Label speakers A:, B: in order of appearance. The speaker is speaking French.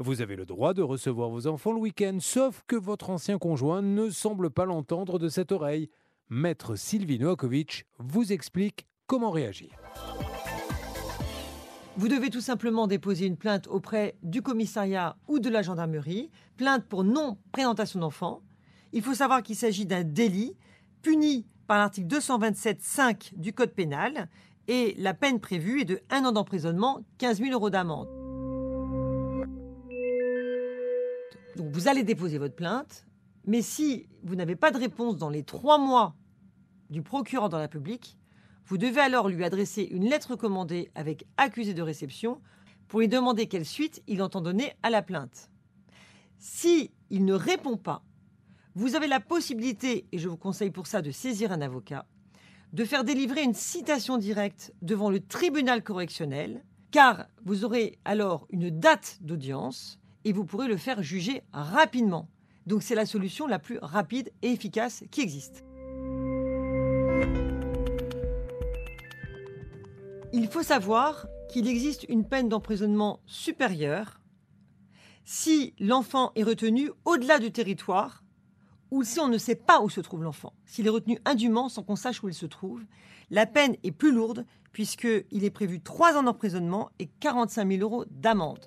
A: Vous avez le droit de recevoir vos enfants le week-end, sauf que votre ancien conjoint ne semble pas l'entendre de cette oreille. Maître Sylvie Noakovic vous explique comment réagir.
B: Vous devez tout simplement déposer une plainte auprès du commissariat ou de la gendarmerie, plainte pour non-présentation d'enfants. Il faut savoir qu'il s'agit d'un délit puni par l'article 227.5 du Code pénal et la peine prévue est de 1 an d'emprisonnement, 15 000 euros d'amende. Donc vous allez déposer votre plainte, mais si vous n'avez pas de réponse dans les trois mois du procureur dans la publique, vous devez alors lui adresser une lettre commandée avec accusé de réception pour lui demander quelle suite il entend donner à la plainte. Si il ne répond pas, vous avez la possibilité, et je vous conseille pour ça de saisir un avocat, de faire délivrer une citation directe devant le tribunal correctionnel, car vous aurez alors une date d'audience et vous pourrez le faire juger rapidement. Donc c'est la solution la plus rapide et efficace qui existe. Il faut savoir qu'il existe une peine d'emprisonnement supérieure si l'enfant est retenu au-delà du territoire ou si on ne sait pas où se trouve l'enfant. S'il est retenu indûment sans qu'on sache où il se trouve, la peine est plus lourde puisqu'il est prévu 3 ans d'emprisonnement et 45 000 euros d'amende.